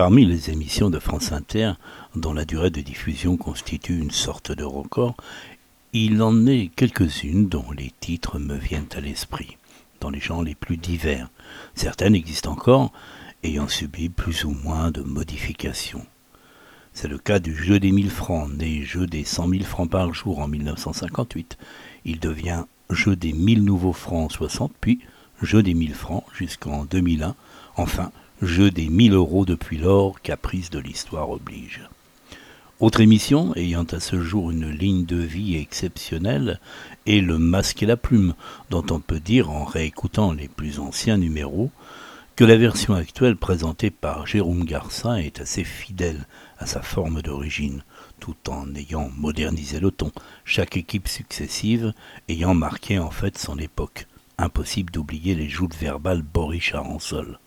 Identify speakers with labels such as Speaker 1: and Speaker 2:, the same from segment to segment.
Speaker 1: Parmi les émissions de France Inter, dont la durée de diffusion constitue une sorte de record, il en est quelques-unes dont les titres me viennent à l'esprit, dans les genres les plus divers. Certaines existent encore, ayant subi plus ou moins de modifications. C'est le cas du jeu des 1000 francs, né jeu des 100 000 francs par jour en 1958. Il devient jeu des 1000 nouveaux francs en 60, puis jeu des 1000 francs jusqu'en 2001, enfin jeu des 1000 euros depuis lors, caprice de l'histoire oblige. Autre émission, ayant à ce jour une ligne de vie exceptionnelle, est Le Masque et la Plume, dont on peut dire, en réécoutant les plus anciens numéros, que la version actuelle présentée par Jérôme Garcin est assez fidèle à sa forme d'origine, tout en ayant modernisé le ton, chaque équipe successive ayant marqué en fait son époque. Impossible d'oublier les joutes verbales Boris sol.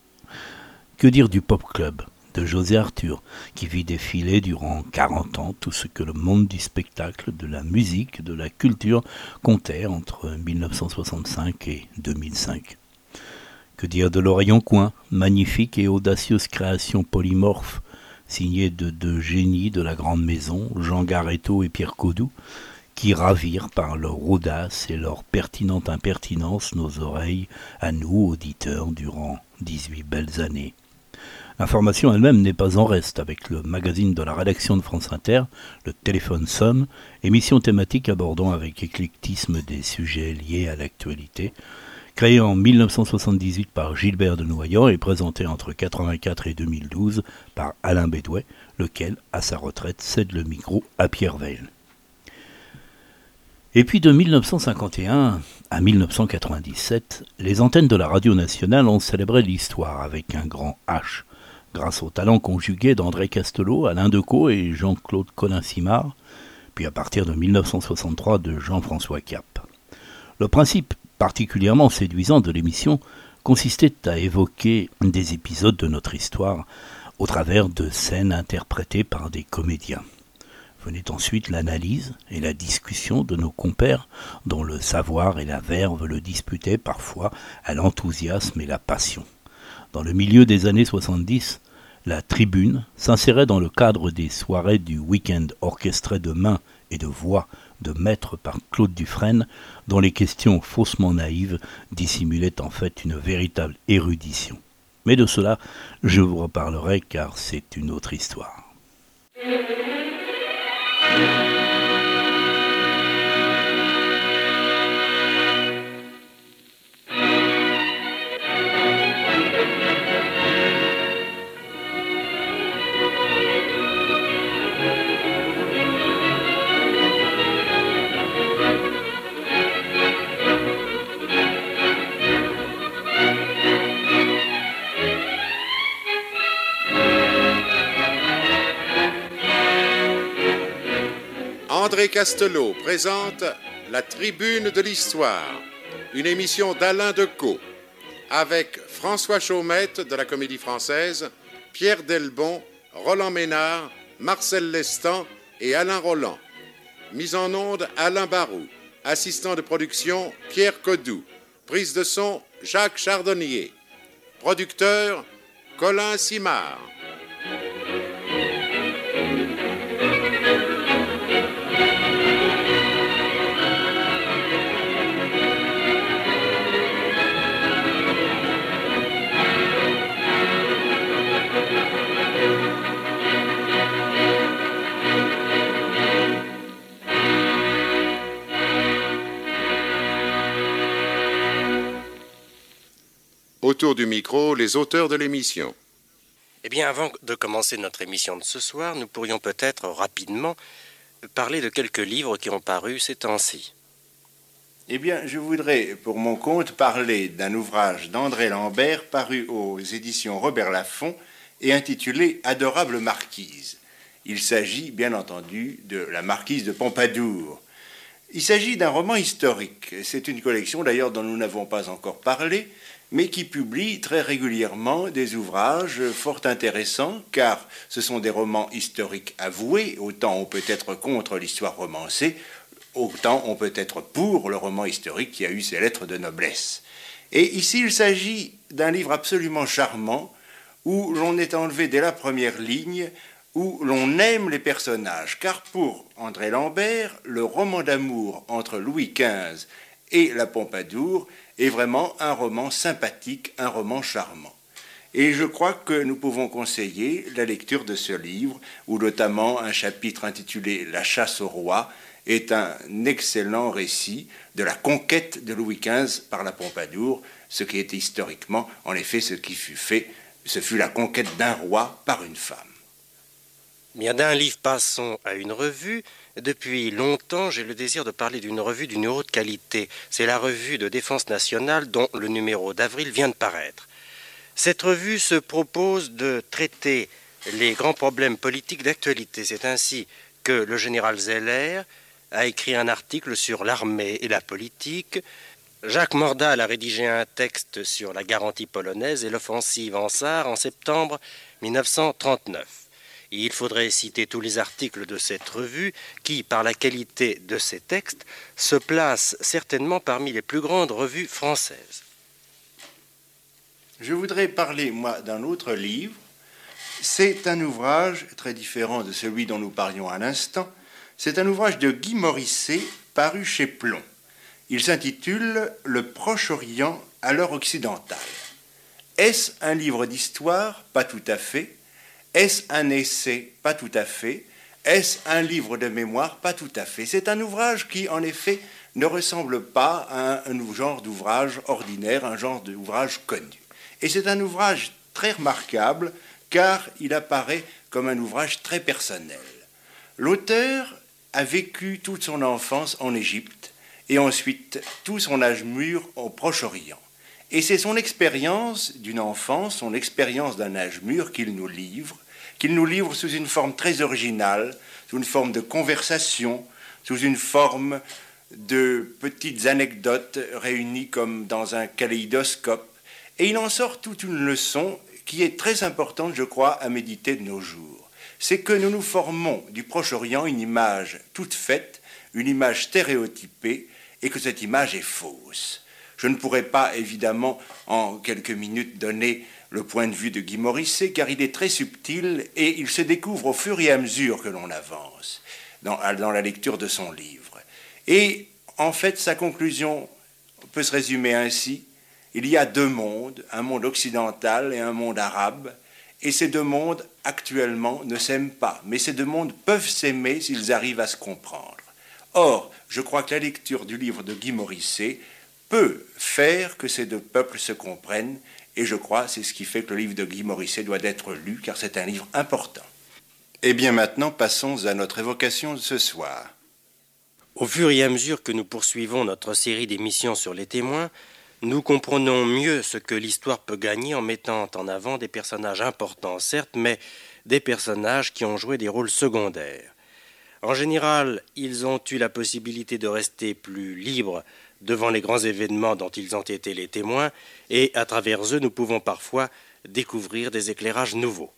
Speaker 1: Que dire du Pop Club de José Arthur, qui vit défiler durant 40 ans tout ce que le monde du spectacle, de la musique, de la culture comptait entre 1965 et 2005. Que dire de l'Orient Coin, magnifique et audacieuse création polymorphe, signée de deux génies de la grande maison, Jean Garetto et Pierre Codou, qui ravirent par leur audace et leur pertinente impertinence nos oreilles, à nous, auditeurs, durant 18 belles années. L'information elle-même n'est pas en reste avec le magazine de la rédaction de France Inter, le Téléphone Somme, émission thématique abordant avec éclectisme des sujets liés à l'actualité, créé en 1978 par Gilbert de Noyant et présenté entre 1984 et 2012 par Alain Bédouet, lequel, à sa retraite, cède le micro à Pierre Veil. Et puis de 1951 à 1997, les antennes de la radio nationale ont célébré l'histoire avec un grand H, grâce au talent conjugué d'André Castelot, Alain Decaux et Jean-Claude Colin-Simard, puis à partir de 1963 de Jean-François Cap. Le principe particulièrement séduisant de l'émission consistait à évoquer des épisodes de notre histoire au travers de scènes interprétées par des comédiens. Venait ensuite l'analyse et la discussion de nos compères, dont le savoir et la verve le disputaient parfois à l'enthousiasme et la passion. Dans le milieu des années 70, la tribune s'insérait dans le cadre des soirées du week-end orchestrées de mains et de voix de maître par Claude Dufresne, dont les questions faussement naïves dissimulaient en fait une véritable érudition. Mais de cela, je vous reparlerai car c'est une autre histoire.
Speaker 2: Castelot présente La Tribune de l'Histoire, une émission d'Alain Decaux, avec François Chaumette de la Comédie Française, Pierre Delbon, Roland Ménard, Marcel Lestan et Alain Roland. Mise en onde Alain Barou. Assistant de production Pierre Codou. Prise de son Jacques Chardonnier. Producteur Colin Simard. Autour du micro, les auteurs de l'émission.
Speaker 3: Eh bien, avant de commencer notre émission de ce soir, nous pourrions peut-être rapidement parler de quelques livres qui ont paru ces temps-ci.
Speaker 4: Eh bien, je voudrais, pour mon compte, parler d'un ouvrage d'André Lambert paru aux éditions Robert Laffont et intitulé Adorable Marquise. Il s'agit, bien entendu, de la Marquise de Pompadour. Il s'agit d'un roman historique. C'est une collection, d'ailleurs, dont nous n'avons pas encore parlé, mais qui publie très régulièrement des ouvrages fort intéressants, car ce sont des romans historiques avoués, autant on peut être contre l'histoire romancée, autant on peut être pour le roman historique qui a eu ses lettres de noblesse. Et ici, il s'agit d'un livre absolument charmant, où l'on est enlevé dès la première ligne, où l'on aime les personnages, car pour André Lambert, le roman d'amour entre Louis XV et la Pompadour est vraiment un roman sympathique, un roman charmant. Et je crois que nous pouvons conseiller la lecture de ce livre, où notamment un chapitre intitulé La chasse au roi est un excellent récit de la conquête de Louis XV par la Pompadour, ce qui était historiquement, en effet, ce qui fut fait, ce fut la conquête d'un roi par une femme.
Speaker 3: Bien d'un livre passons à une revue. Depuis longtemps, j'ai le désir de parler d'une revue d'une haute qualité. C'est la revue de défense nationale dont le numéro d'avril vient de paraître. Cette revue se propose de traiter les grands problèmes politiques d'actualité. C'est ainsi que le général Zeller a écrit un article sur l'armée et la politique. Jacques Mordal a rédigé un texte sur la garantie polonaise et l'offensive en Sarre en septembre 1939 il faudrait citer tous les articles de cette revue qui, par la qualité de ses textes, se placent certainement parmi les plus grandes revues françaises.
Speaker 4: Je voudrais parler, moi, d'un autre livre. C'est un ouvrage très différent de celui dont nous parlions à l'instant. C'est un ouvrage de Guy Morisset, paru chez Plomb. Il s'intitule Le Proche-Orient à l'heure occidentale. Est-ce un livre d'histoire? Pas tout à fait. Est-ce un essai Pas tout à fait. Est-ce un livre de mémoire Pas tout à fait. C'est un ouvrage qui, en effet, ne ressemble pas à un, genre d'ouvrage ordinaire, un genre d'ouvrage connu. Et c'est un ouvrage très remarquable car il apparaît comme un ouvrage très personnel. L'auteur a vécu toute son enfance en Égypte et ensuite tout son âge mûr au Proche-Orient. Et c'est son expérience d'une enfance, son expérience d'un âge mûr qu'il nous livre, qu'il nous livre sous une forme très originale, sous une forme de conversation, sous une forme de petites anecdotes réunies comme dans un kaléidoscope. Et il en sort toute une leçon qui est très importante, je crois, à méditer de nos jours. C'est que nous nous formons du Proche-Orient une image toute faite, une image stéréotypée, et que cette image est fausse. Je ne pourrais pas, évidemment, en quelques minutes donner le point de vue de Guy Morisset, car il est très subtil et il se découvre au fur et à mesure que l'on avance dans, dans, la lecture de son livre. Et en fait, sa conclusion peut se résumer ainsi. Il y a deux mondes, un monde occidental et un monde arabe, et ces deux mondes actuellement ne s'aiment pas, mais ces deux mondes peuvent s'aimer s'ils arrivent à se comprendre. Or, je crois que la lecture du livre de Guy Morisset peut faire que ces deux peuples se comprennent, et je crois c'est ce qui fait que le livre de Guy Morisset doit être lu, car c'est un livre important. Eh bien maintenant, passons à notre évocation de ce soir.
Speaker 3: Au fur et à mesure que nous poursuivons notre série d'émissions sur les témoins, nous comprenons mieux ce que l'histoire peut gagner en mettant en avant des personnages importants, certes, mais des personnages qui ont joué des rôles secondaires. En général, ils ont eu la possibilité de rester plus libres devant les grands événements dont ils ont été les témoins, et à travers eux nous pouvons parfois découvrir des éclairages nouveaux.